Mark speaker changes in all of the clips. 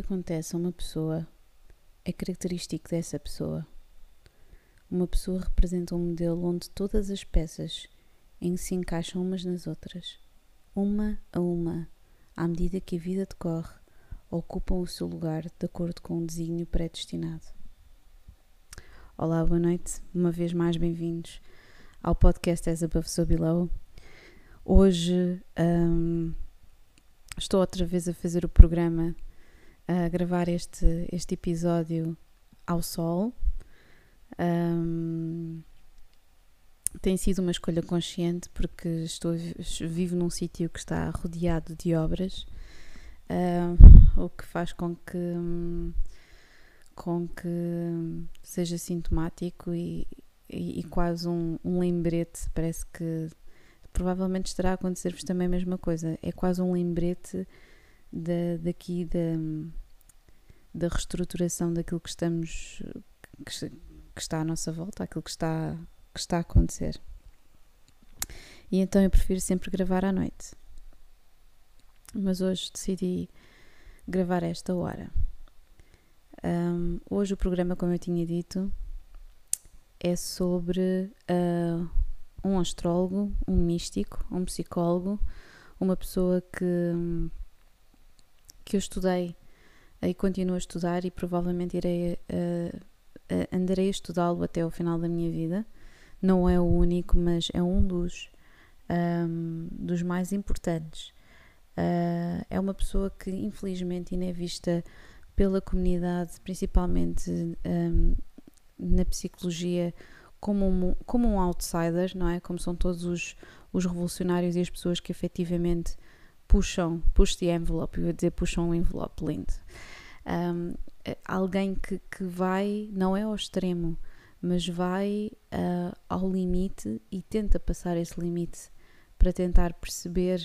Speaker 1: acontece a uma pessoa é característico dessa pessoa. Uma pessoa representa um modelo onde todas as peças em que se encaixam umas nas outras, uma a uma, à medida que a vida decorre, ocupam o seu lugar de acordo com um desígnio predestinado. Olá, boa noite, uma vez mais bem-vindos ao podcast As Above So Below. Hoje um, estou outra vez a fazer o programa a gravar este, este episódio ao sol. Um, tem sido uma escolha consciente porque estou vivo num sítio que está rodeado de obras, uh, o que faz com que com que seja sintomático e, e, e quase um, um, lembrete. Parece que provavelmente estará a acontecer-vos também a mesma coisa. É quase um lembrete da, daqui da, da reestruturação daquilo que estamos que, que, está à nossa volta, aquilo que está, que está a acontecer. E então eu prefiro sempre gravar à noite. Mas hoje decidi gravar esta hora. Um, hoje o programa, como eu tinha dito, é sobre uh, um astrólogo, um místico, um psicólogo, uma pessoa que, que eu estudei e continuo a estudar e provavelmente irei uh, uh, andarei a estudá-lo até o final da minha vida. Não é o único, mas é um dos, um, dos mais importantes. Uh, é uma pessoa que infelizmente ainda é vista pela comunidade, principalmente um, na psicologia, como um, como um outsider, não é? Como são todos os, os revolucionários e as pessoas que efetivamente puxam, push the envelope, eu ia dizer puxam o envelope lindo. Um, alguém que, que vai, não é ao extremo, mas vai uh, ao limite e tenta passar esse limite para tentar perceber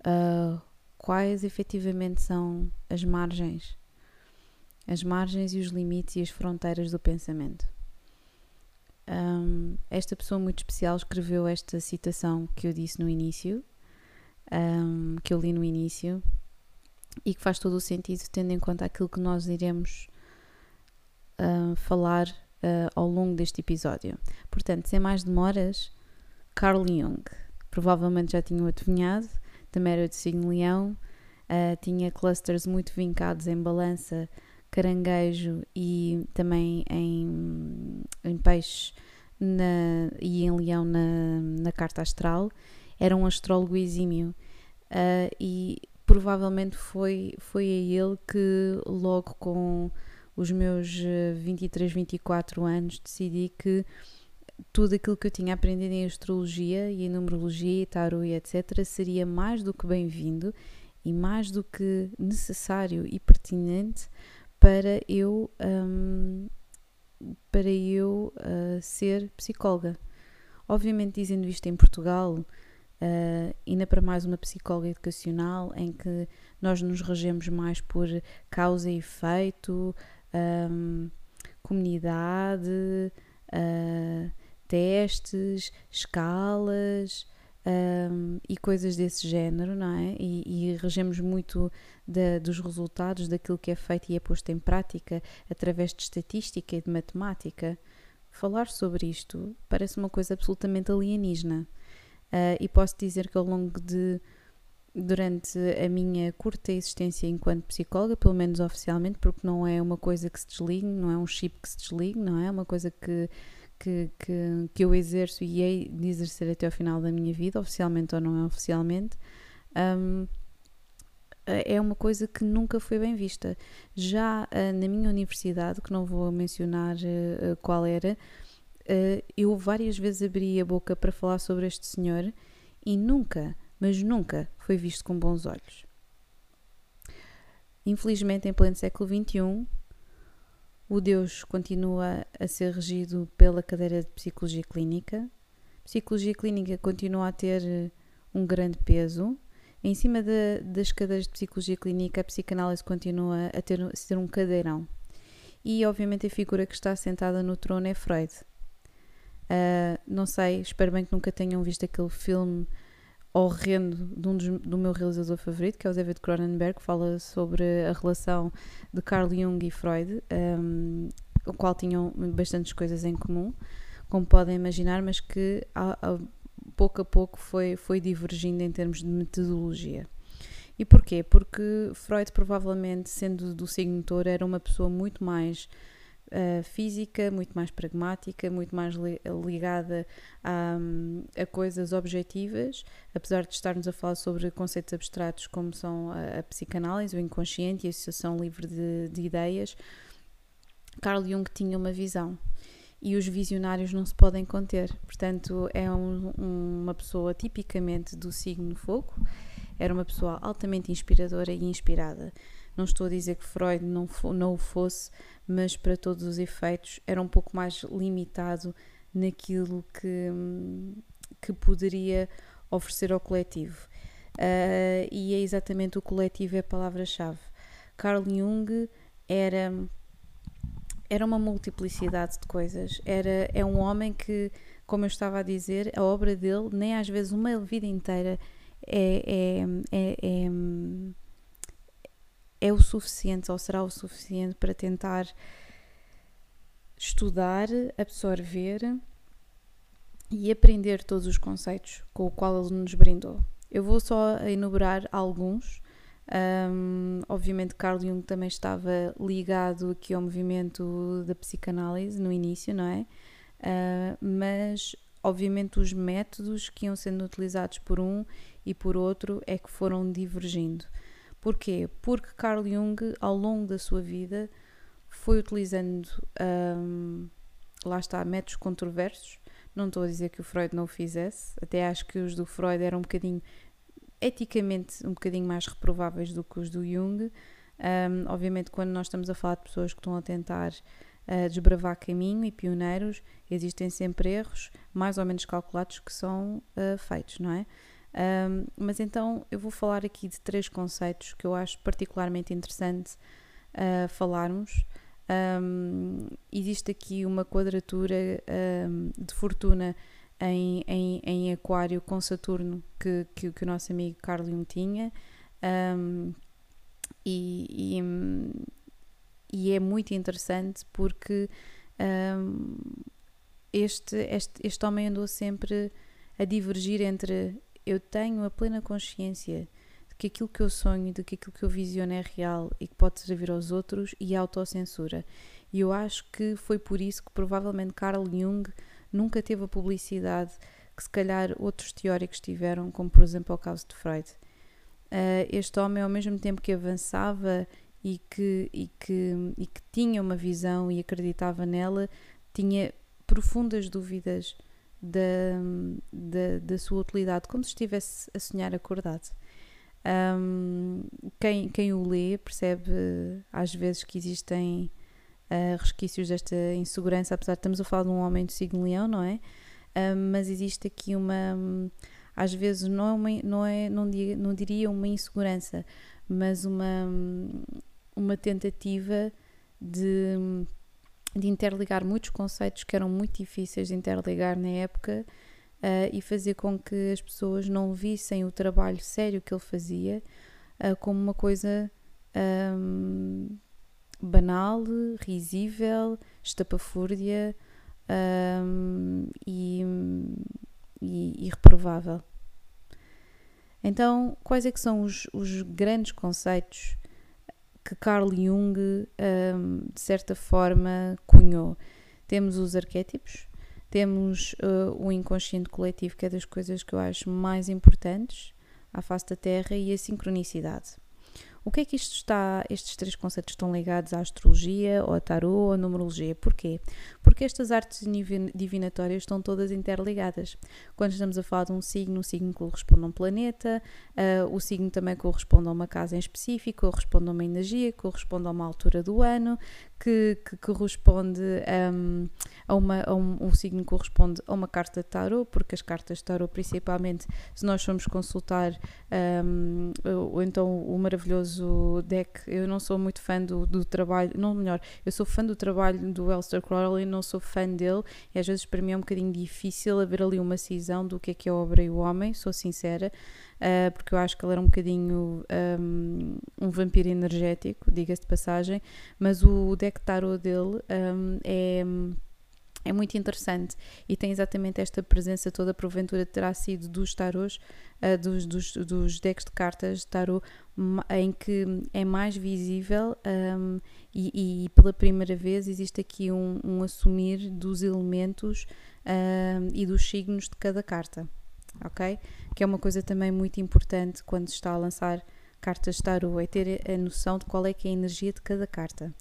Speaker 1: uh, quais efetivamente são as margens, as margens e os limites e as fronteiras do pensamento. Um, esta pessoa muito especial escreveu esta citação que eu disse no início, um, que eu li no início e que faz todo o sentido tendo em conta aquilo que nós iremos falar uh, ao longo deste episódio. Portanto, sem mais demoras, Carl Jung. Provavelmente já tinham adivinhado, também era de signo leão, uh, tinha clusters muito vincados em balança, caranguejo e também em, em peixe na, e em leão na, na carta astral era um astrólogo exímio uh, e provavelmente foi, foi a ele que logo com os meus 23, 24 anos decidi que tudo aquilo que eu tinha aprendido em astrologia e em numerologia e tarot e etc seria mais do que bem-vindo e mais do que necessário e pertinente para eu um, para eu uh, ser psicóloga. Obviamente dizendo isto em Portugal, Uh, ainda para mais uma psicóloga educacional em que nós nos regemos mais por causa e efeito, um, comunidade, uh, testes, escalas um, e coisas desse género, não é? E, e regemos muito dos resultados daquilo que é feito e é posto em prática através de estatística e de matemática. Falar sobre isto parece uma coisa absolutamente alienígena. Uh, e posso dizer que ao longo de durante a minha curta existência enquanto psicóloga, pelo menos oficialmente, porque não é uma coisa que se desligue, não é um chip que se desligue, não é? é uma coisa que, que, que, que eu exerço e hei de exercer até ao final da minha vida, oficialmente ou não é oficialmente. Um, é uma coisa que nunca foi bem vista. Já uh, na minha universidade, que não vou mencionar uh, qual era, uh, eu várias vezes abri a boca para falar sobre este senhor e nunca, mas nunca foi visto com bons olhos. Infelizmente, em pleno século XXI, o Deus continua a ser regido pela cadeira de psicologia clínica. Psicologia clínica continua a ter eh, um grande peso. Em cima de, das cadeiras de psicologia clínica, a psicanálise continua a ter, a ser um cadeirão. E, obviamente, a figura que está sentada no trono é Freud. Uh, não sei, espero bem que nunca tenham visto aquele filme horrendo de um dos, do meu realizador favorito, que é o David Cronenberg, que fala sobre a relação de Carl Jung e Freud, um, o qual tinham bastantes coisas em comum, como podem imaginar, mas que a, a, pouco a pouco foi, foi divergindo em termos de metodologia. E porquê? Porque Freud, provavelmente, sendo do signo touro, era uma pessoa muito mais uh, física, muito mais pragmática, muito mais li ligada a, a, coisas objetivas, apesar de estarmos a falar sobre conceitos abstratos como são a, a psicanálise, o inconsciente e a associação livre de, de ideias. Carl Jung tinha uma visão e os visionários não se podem conter. Portanto, é um, uma pessoa tipicamente do signo fogo era uma pessoa altamente inspiradora e inspirada. Não estou a dizer que Freud não, não o fosse, mas para todos os efeitos era um pouco mais limitado naquilo que, que poderia oferecer ao coletivo. Uh, e é exatamente o coletivo é a palavra-chave. Carl Jung era era uma multiplicidade de coisas. Era é um homem que, como eu estava a dizer, a obra dele nem às vezes uma vida inteira é, é, é, é, é o suficiente ou será o suficiente para tentar estudar, absorver e aprender todos os conceitos com o qual ele nos brindou. Eu vou só enumerar alguns. Um, obviamente, Carl Jung também estava ligado aqui ao movimento da psicanálise no início, não é? Uh, mas, obviamente, os métodos que iam sendo utilizados por um e por outro é que foram divergindo. Porquê? Porque Carl Jung, ao longo da sua vida, foi utilizando, um, lá está, métodos controversos. Não estou a dizer que o Freud não o fizesse, até acho que os do Freud eram um bocadinho, eticamente, um bocadinho mais reprováveis do que os do Jung. Um, obviamente, quando nós estamos a falar de pessoas que estão a tentar uh, desbravar caminho e pioneiros, existem sempre erros, mais ou menos calculados, que são uh, feitos, não é? Um, mas então eu vou falar aqui de três conceitos que eu acho particularmente interessante uh, falarmos. Um, existe aqui uma quadratura um, de fortuna em, em, em, Aquário com Saturno que, que, que o nosso amigo Carlium tinha. E, e, e, é muito interessante porque este, este, este homem andou sempre a divergir entre eu tenho a plena consciência de que aquilo que eu sonho, de que aquilo que eu visiono é real e que pode servir aos outros e a autocensura. E eu acho que foi por isso que provavelmente Carl Jung nunca teve a publicidade que se calhar outros teóricos tiveram, como por exemplo o caso de Freud. Uh, este homem, ao mesmo tempo que avançava e que, e, que, e que tinha uma visão e acreditava nela, tinha profundas dúvidas da, da, da sua utilidade, como se estivesse a sonhar acordado. Um, quem, quem o lê percebe às vezes que existem uh, resquícios desta insegurança, apesar de estamos a falar de um homem do signo leão, não é? Um, mas existe aqui uma, às vezes não é, uma, não, é não, diria, não diria uma insegurança, mas uma, uma tentativa de de interligar muitos conceitos que eram muito difíceis de interligar na época uh, e fazer com que as pessoas não vissem o trabalho sério que ele fazia uh, como uma coisa um, banal, risível, estapafúrdia um, e, e, e, reprovável. Então, quais é que são os, os grandes conceitos que Carl Jung, um, de certa forma, cunhou. Temos os arquétipos, temos uh, o inconsciente coletivo, que é das coisas que eu acho mais importantes à face da Terra, e a sincronicidade. O que é que isto está, estes três conceitos estão ligados à astrologia, ou a tarô, ou à numerologia? Porquê? Porque estas artes divinatórias estão todas interligadas. Quando estamos a falar de um signo, o signo corresponde a um planeta, uh, o signo também corresponde a uma casa em específico, corresponde a uma energia, corresponde a uma altura do ano, que, que corresponde um, a uma. A um, um signo corresponde a uma carta de tarô, porque as cartas de tarô, principalmente, se nós formos consultar, um, ou então o maravilhoso o deck, eu não sou muito fã do, do trabalho, não melhor, eu sou fã do trabalho do Elster Crowley, não sou fã dele, e às vezes para mim é um bocadinho difícil haver ali uma cisão do que é que é a obra e o homem, sou sincera, uh, porque eu acho que ele era um bocadinho um, um vampiro energético, diga-se de passagem, mas o deck tarot dele um, é é muito interessante e tem exatamente esta presença toda, porventura terá sido dos tarots, uh, dos, dos, dos, decks de cartas de tarot, em que é mais visível um, e, e, pela primeira vez existe aqui um, um assumir dos elementos um, e dos signos de cada carta, ok? Que é uma coisa também muito importante quando se está a lançar cartas de tarot, é ter a noção de qual é que é a energia de cada carta.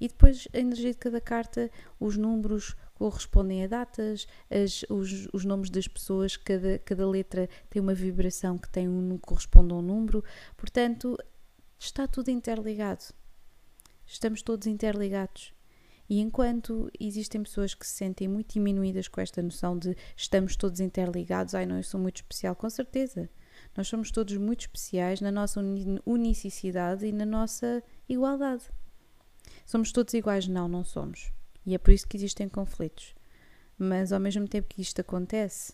Speaker 1: E depois a energia de cada carta, os números, correspondem a datas, as, os, os, nomes das pessoas, cada, cada letra tem uma vibração que tem um, corresponde a um número, portanto, está tudo interligado. Estamos todos interligados. E enquanto existem pessoas que se sentem muito diminuídas com esta noção de estamos todos interligados, ai não, eu sou muito especial, com certeza. Nós somos todos muito especiais na nossa unicidade e na nossa igualdade. Somos todos iguais? Não, não somos. E é por isso que existem conflitos. Mas ao mesmo tempo que isto acontece,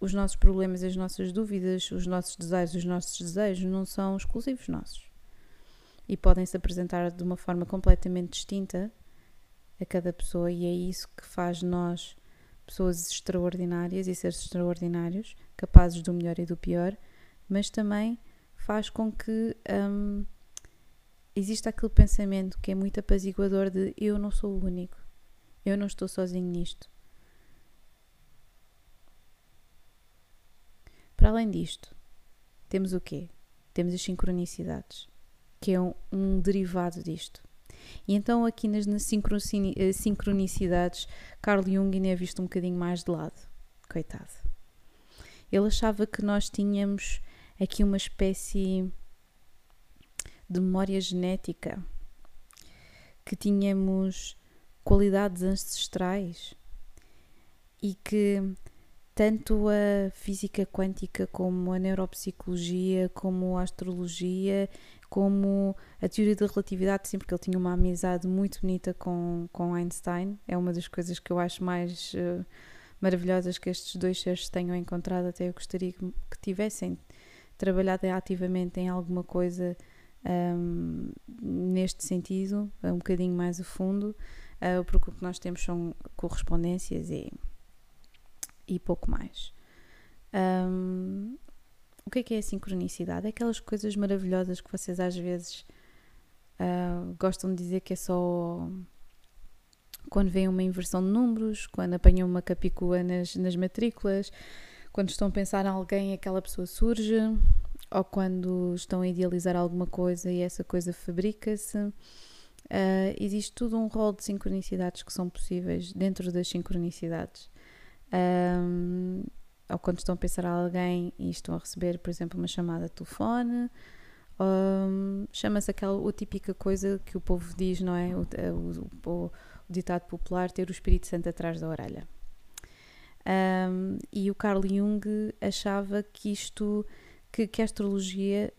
Speaker 1: os nossos problemas, as nossas dúvidas, os nossos desejos, os nossos desejos não são exclusivos nossos. E podem se apresentar de uma forma completamente distinta a cada pessoa, e é isso que faz nós pessoas extraordinárias e seres extraordinários, capazes do melhor e do pior, mas também faz com que hum, exista aquele pensamento que é muito apaziguador de eu não sou o único. Eu não estou sozinho nisto. Para além disto, temos o quê? Temos as sincronicidades, que é um, um derivado disto. E então, aqui nas, eh, sincronicidades, Carl Jung ainda é visto um bocadinho mais de lado. Coitado. Ele achava que nós tínhamos aqui uma espécie de memória genética, que tínhamos qualidades ancestrais e que tanto a física quântica como a neuropsicologia, como a astrologia, como a teoria da relatividade, sim, porque ele tinha uma amizade muito bonita com, com Einstein, é uma das coisas que eu acho mais uh, maravilhosas que estes dois seres tenham encontrado, até eu gostaria que, que tivessem trabalhado ativamente em alguma coisa um, neste sentido, um bocadinho mais a fundo, uh, porque o que nós temos são correspondências e, e pouco mais. Um, o que é que é a sincronicidade? É aquelas coisas maravilhosas que vocês às vezes uh, gostam de dizer que é só quando vem uma inversão de números, quando apanham uma capicua nas, nas matrículas, quando estão a pensar em alguém aquela pessoa surge, ou quando estão a idealizar alguma coisa e essa coisa fabrica-se. Uh, existe todo um rol de sincronicidades que são possíveis dentro das sincronicidades. Um, ou quando estão a pensar a alguém e estão a receber, por exemplo, uma chamada de telefone, um, chama-se aquela o típica coisa que o povo diz, não é? O, o, o, o ditado popular: ter o Espírito Santo atrás da orelha. Um, e o Carl Jung achava que isto, que, que a astrologia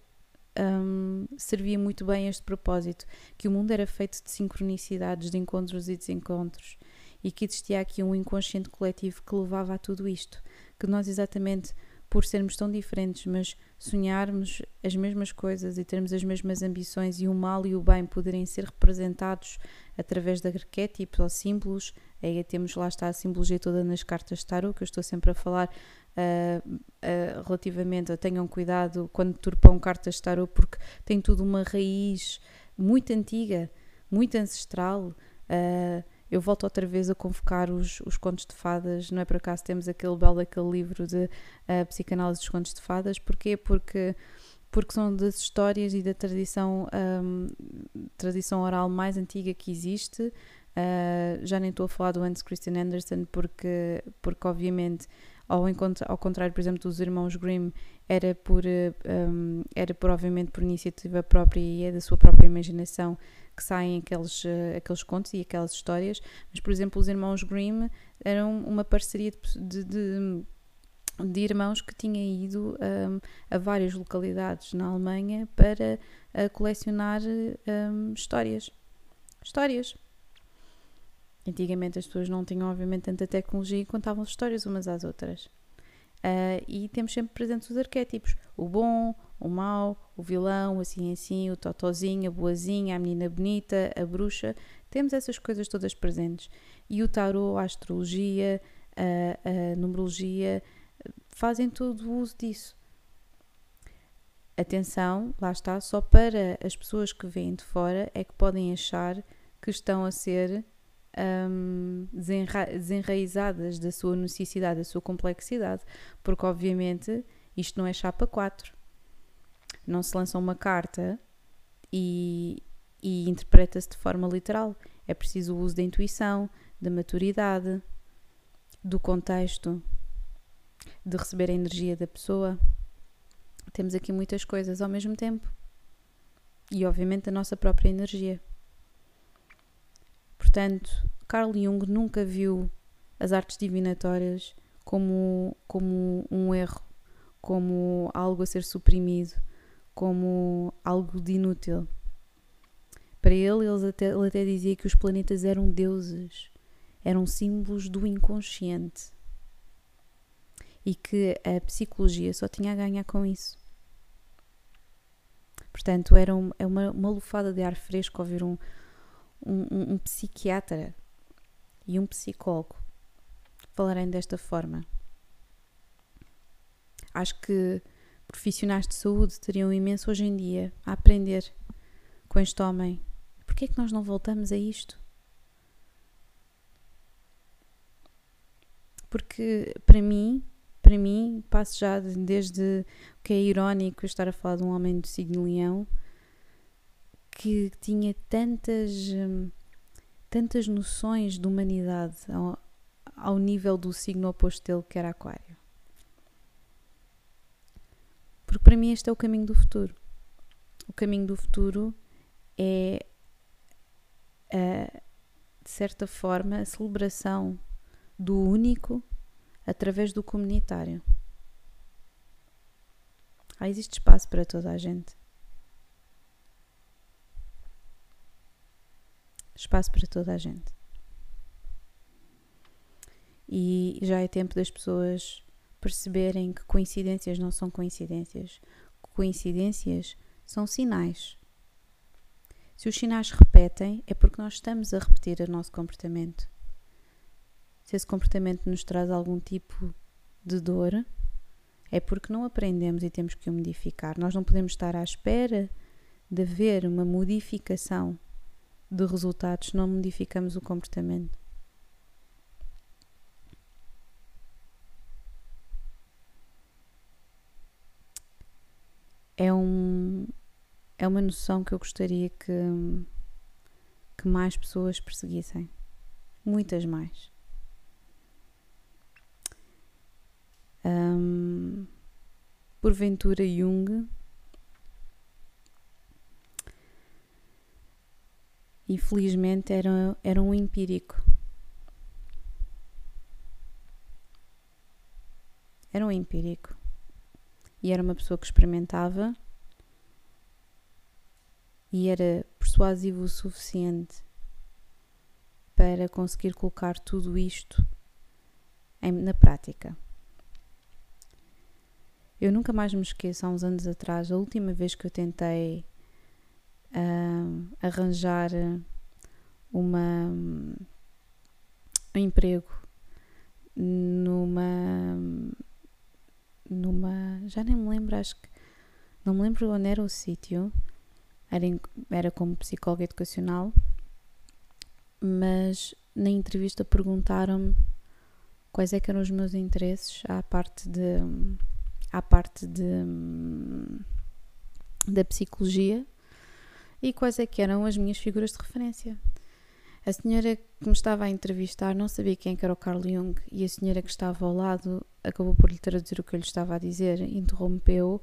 Speaker 1: um, servia muito bem este propósito, que o mundo era feito de sincronicidades, de encontros e desencontros, e que existia aqui um inconsciente coletivo que levava a tudo isto, que nós exatamente por sermos tão diferentes, mas sonharmos as mesmas coisas e termos as mesmas ambições e o mal e o bem poderem ser representados através de arquétipos ou símbolos, aí temos lá está a simbologia toda nas cartas de tarot, que eu estou sempre a falar uh, uh, relativamente a tenham cuidado quando turpam cartas de tarot, porque tem tudo uma raiz muito antiga, muito ancestral. Uh, eu volto outra vez a convocar os, os contos de fadas, não é por acaso temos aquele belo aquele livro de uh, psicanálise dos contos de fadas, porquê? Porque porque são das histórias e da tradição, um, tradição oral mais antiga que existe. Uh, já nem estou a falar do Hans Christian Andersen, porque, porque obviamente ao, ao contrário, por exemplo, dos irmãos Grimm, era por, um, era por, obviamente, por iniciativa própria e é da sua própria imaginação que saem aqueles, uh, aqueles contos e aquelas histórias. Mas, por exemplo, os irmãos Grimm eram uma parceria de, de, de irmãos que tinha ido um, a várias localidades na Alemanha para uh, colecionar um, histórias. Histórias. Antigamente as pessoas não tinham, obviamente, tanta tecnologia e contavam histórias umas às outras. Uh, e temos sempre presentes os arquétipos: o bom, o mau, o vilão, assim assim, o totozinho, a boazinha, a menina bonita, a bruxa. Temos essas coisas todas presentes. E o tarot, a astrologia, a, a numerologia, fazem todo o uso disso. Atenção, lá está, só para as pessoas que vêm de fora é que podem achar que estão a ser um, desenra desenraizadas da sua necessidade, da sua complexidade, porque obviamente isto não é chapa 4. Não se lança uma carta e, e interpreta-se de forma literal. É preciso o uso da intuição, da maturidade, do contexto, de receber a energia da pessoa. Temos aqui muitas coisas ao mesmo tempo. E obviamente a nossa própria energia. Portanto, Carl Jung nunca viu as artes divinatórias como, como um erro, como algo a ser suprimido, como algo de inútil. Para ele, ele até, ele até dizia que os planetas eram deuses, eram símbolos do inconsciente e que a psicologia só tinha a ganhar com isso. Portanto, era é uma, uma lufada de ar fresco ouvir um, um, um, psiquiatra e um psicólogo falarem desta forma. Acho que profissionais de saúde teriam imenso hoje em dia a aprender com este homem. Porquê é que nós não voltamos a isto? Porque para mim, para mim, passo já desde o que é irónico estar a falar de um homem do signo leão que tinha tantas, hum, tantas noções de humanidade ao, ao nível do signo oposto dele, que era Aquário. Porque para mim este é o caminho do futuro. O caminho do futuro é, a, de certa forma, a celebração do único através do comunitário. Há existe espaço para toda a gente. Espaço para toda a gente. E já é tempo das pessoas perceberem que coincidências não são coincidências. Coincidências são sinais. Se os sinais repetem, é porque nós estamos a repetir o nosso comportamento. Se esse comportamento nos traz algum tipo de dor, é porque não aprendemos e temos que o modificar. Nós não podemos estar à espera de haver uma modificação de resultados, não modificamos o comportamento. É, um, é uma noção que eu gostaria que, que mais pessoas perseguissem. Muitas mais. Um, porventura, Jung infelizmente era, era um empírico. Era um empírico. E era uma pessoa que experimentava e era persuasivo o suficiente para conseguir colocar tudo isto em, na prática. Eu nunca mais me esqueço, há uns anos atrás, a última vez que eu tentei uh, arranjar uma, um emprego numa numa já nem me lembro acho que não me lembro onde era o sítio era, era como psicóloga educacional mas na entrevista perguntaram-me quais é que eram os meus interesses à parte de à parte de da psicologia e quais é que eram as minhas figuras de referência. A senhora que me estava a entrevistar não sabia quem era o Carl Jung e a senhora que estava ao lado acabou por lhe traduzir o que eu lhe estava a dizer, interrompeu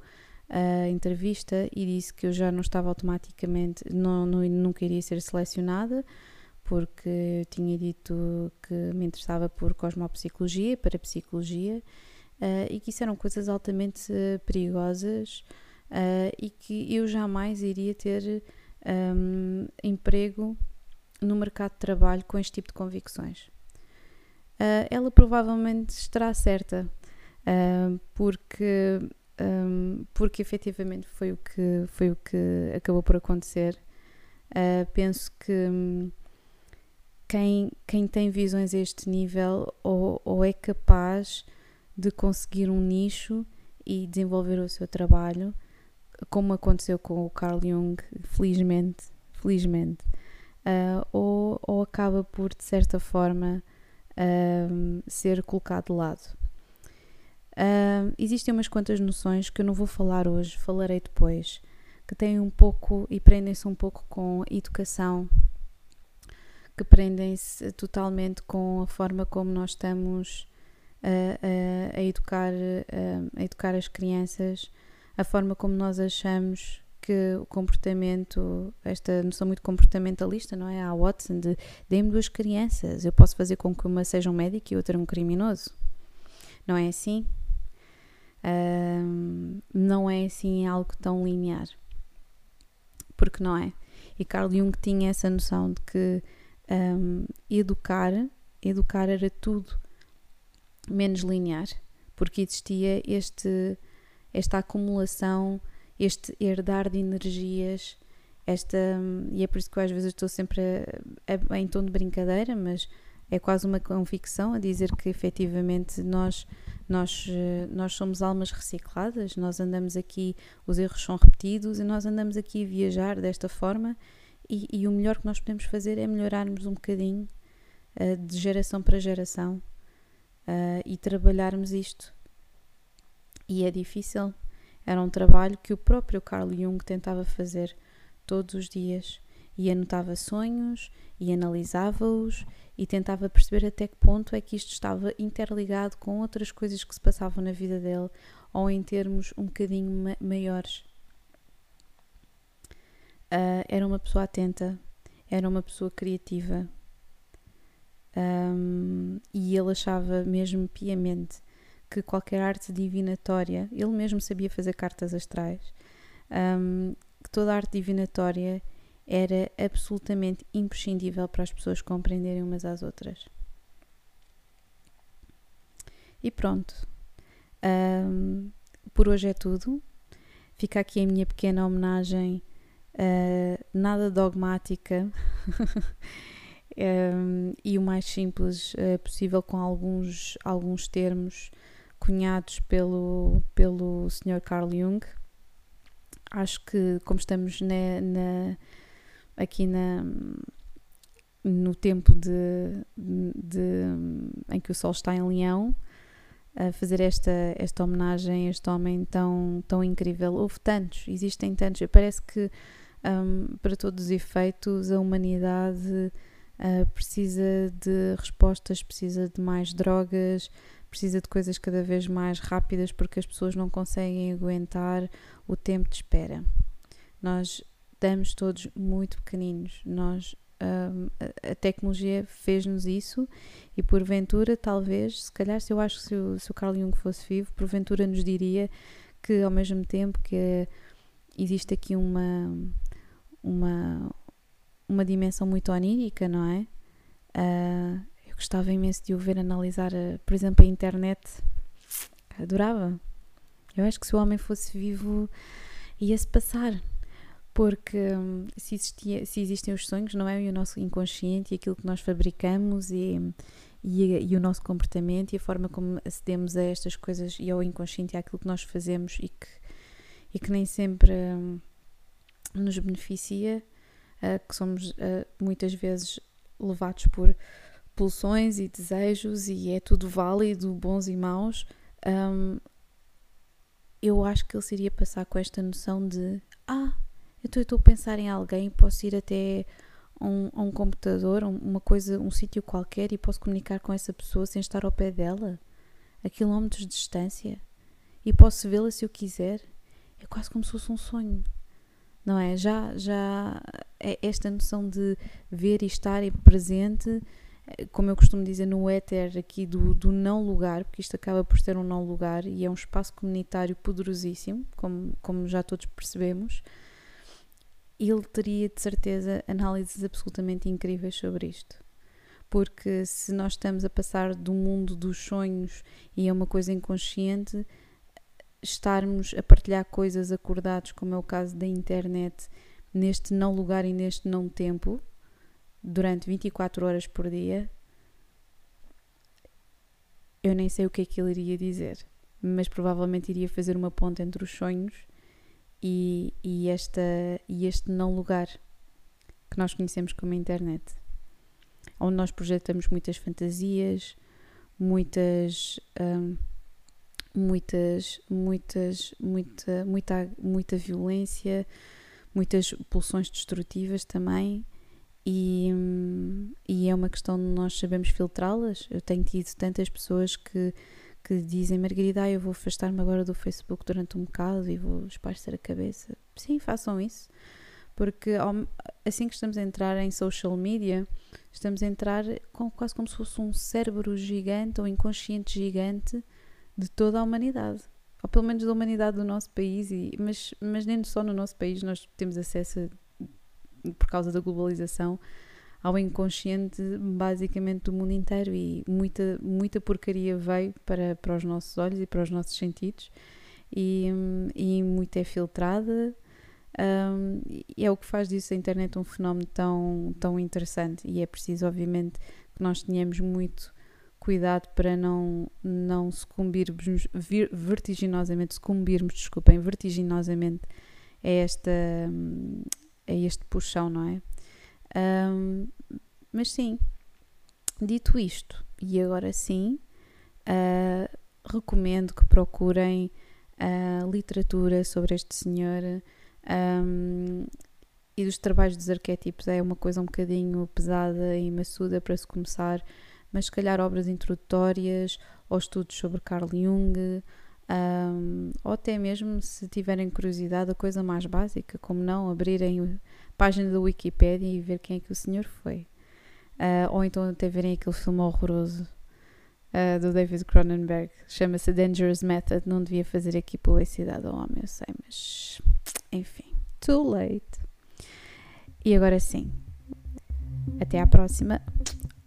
Speaker 1: a entrevista e disse que eu já não estava automaticamente, não, não, nunca iria ser selecionada porque eu tinha dito que me interessava por cosmopsicologia, para psicologia uh, e que isso eram coisas altamente uh, perigosas uh, e que eu jamais iria ter um, emprego no mercado de trabalho com este tipo de convicções. ela provavelmente estará certa, porque, um, porque efetivamente foi o que, foi o que acabou por acontecer. penso que. Quem, quem tem visões a este nível ou, ou é capaz de conseguir um nicho e desenvolver o seu trabalho, como aconteceu com o Carl Jung, felizmente, felizmente, uh, ou, ou acaba por, de certa forma, uh, ser colocado de lado. Uh, existem umas quantas noções que eu não vou falar hoje, falarei depois, que têm um pouco e prendem-se um pouco com educação que prendem-se totalmente com a forma como nós estamos a, educar, a, educar as crianças, a forma como nós achamos que o comportamento, esta noção muito comportamentalista, não é? A Watson de dê-me duas crianças, eu posso fazer com que uma seja um médico e outra um criminoso. Não é assim? Um, não é assim algo tão linear. Porque não é? E Carl Jung tinha essa noção de que um, educar, educar era tudo menos linear, porque existia este, esta acumulação, este herdar de energias, esta, e é por isso que às vezes estou sempre a, a, em tom de brincadeira, mas é quase uma convicção a dizer que efetivamente nós, nós, nós somos almas recicladas, nós andamos aqui, os erros são repetidos e nós andamos aqui a viajar desta forma e, e, o melhor que nós podemos fazer é melhorarmos um bocadinho uh, de geração para geração uh, e trabalharmos isto. E é difícil. Era um trabalho que o próprio Carl Jung tentava fazer todos os dias. E anotava sonhos e analisava-os e tentava perceber até que ponto é que isto estava interligado com outras coisas que se passavam na vida dele ou em termos um bocadinho ma maiores. Uh, era uma pessoa atenta, era uma pessoa criativa. Um, e ele achava mesmo piamente que qualquer arte divinatória, ele mesmo sabia fazer cartas astrais, um, que toda arte divinatória era absolutamente imprescindível para as pessoas compreenderem umas às outras. E pronto. Um, por hoje é tudo. Fica aqui a minha pequena homenagem uh, nada dogmática um, e o mais simples uh, possível com alguns, alguns termos cunhados pelo, pelo Sr. Carl Jung. Acho que como estamos na, na aqui na, no tempo de, de, em que o Sol está em Leão, a fazer esta, esta homenagem a este homem tão, tão incrível. Houve tantos, existem tantos. Parece que um, para todos os efeitos, a humanidade uh, precisa de respostas, precisa de mais drogas, precisa de coisas cada vez mais rápidas porque as pessoas não conseguem aguentar o tempo de espera. Nós estamos todos muito pequeninos, nós um, a tecnologia fez-nos isso e porventura, talvez, se calhar, se eu acho que se o, se o Carl Jung fosse vivo, porventura nos diria que ao mesmo tempo que existe aqui uma uma, uma dimensão muito onírica, não é? Uh, gostava imenso de o ver analisar, uh, por exemplo, a internet. Adorava. Eu acho que se o homem fosse vivo, ia-se passar. Porque um, se, existia, se existem os sonhos, não é? E o nosso inconsciente e aquilo que nós fabricamos e, e, e, o nosso comportamento e a forma como acedemos a estas coisas e ao inconsciente e àquilo que nós fazemos e que, e que nem sempre. Um, nos beneficia, uh, que somos uh, muitas vezes levados por pulsões e desejos e é tudo válido, bons e maus, um, eu acho que ele seria passar com esta noção de ah, então eu estou a pensar em alguém, posso ir até um, um computador, uma coisa, um sítio qualquer e posso comunicar com essa pessoa sem estar ao pé dela, a quilómetros de distância, e posso vê-la se eu quiser. É quase como se fosse um sonho não é? Já, já é esta noção de ver e estar presente como eu costumo dizer, no éter aqui do, do não lugar, porque isto acaba por ser um não lugar e é um espaço comunitário poderosíssimo, como, como já todos percebemos, ele teria de certeza análises absolutamente incríveis sobre isto. Porque se nós estamos a passar do mundo dos sonhos e é uma coisa inconsciente, estarmos a partilhar coisas acordados, como é o caso da internet, neste não lugar e neste não tempo, durante 24 horas por dia, eu nem sei o que é que ele iria dizer, mas provavelmente iria fazer uma ponte entre os sonhos e, e, esta, e este não lugar que nós conhecemos como a internet, onde nós projetamos muitas fantasias, muitas. Hum, muitas, muitas, muita, muita, muita violência, muitas pulsões destrutivas também, e, e é uma questão de nós sabemos filtrá-las. Eu tenho tido tantas pessoas que, que dizem, Margarida, ah, eu vou afastar-me agora do Facebook durante um bocado e vou esparcer a cabeça. Sim, façam isso, porque assim que estamos a entrar em social media, estamos a entrar com, quase como se fosse um cérebro gigante ou inconsciente gigante de toda a humanidade ou pelo menos da humanidade do nosso país, e, mas, mas nem só no nosso país nós temos acesso a por causa da globalização, ao inconsciente basicamente do mundo inteiro. E muita, muita porcaria veio para, para os nossos olhos e para os nossos sentidos. E, e muita é filtrada. Um, e é o que faz disso a internet um fenómeno tão, tão interessante. E é preciso obviamente que nós tenhamos muito cuidado para não, não sucumbirmos vertiginosamente, sucumbirmos, desculpem, vertiginosamente a esta, é este puxão, não é? Um, mas sim, dito isto, e agora sim, uh, recomendo que procurem uh, literatura sobre este senhor um, e dos trabalhos dos arquétipos. É uma coisa um bocadinho pesada e maçuda para se começar, mas se calhar obras introdutórias ou estudos sobre Carl Jung um, ou até mesmo se tiverem curiosidade, a coisa mais básica, como não abrirem a página da Wikipedia e ver quem é que o senhor foi. Uh, ou então até verem aquele filme horroroso uh, do David Cronenberg, chama-se Dangerous Method. Não devia fazer aqui publicidade ao homem, eu sei, mas enfim, too late. E agora sim, até à próxima.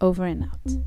Speaker 1: Over and out.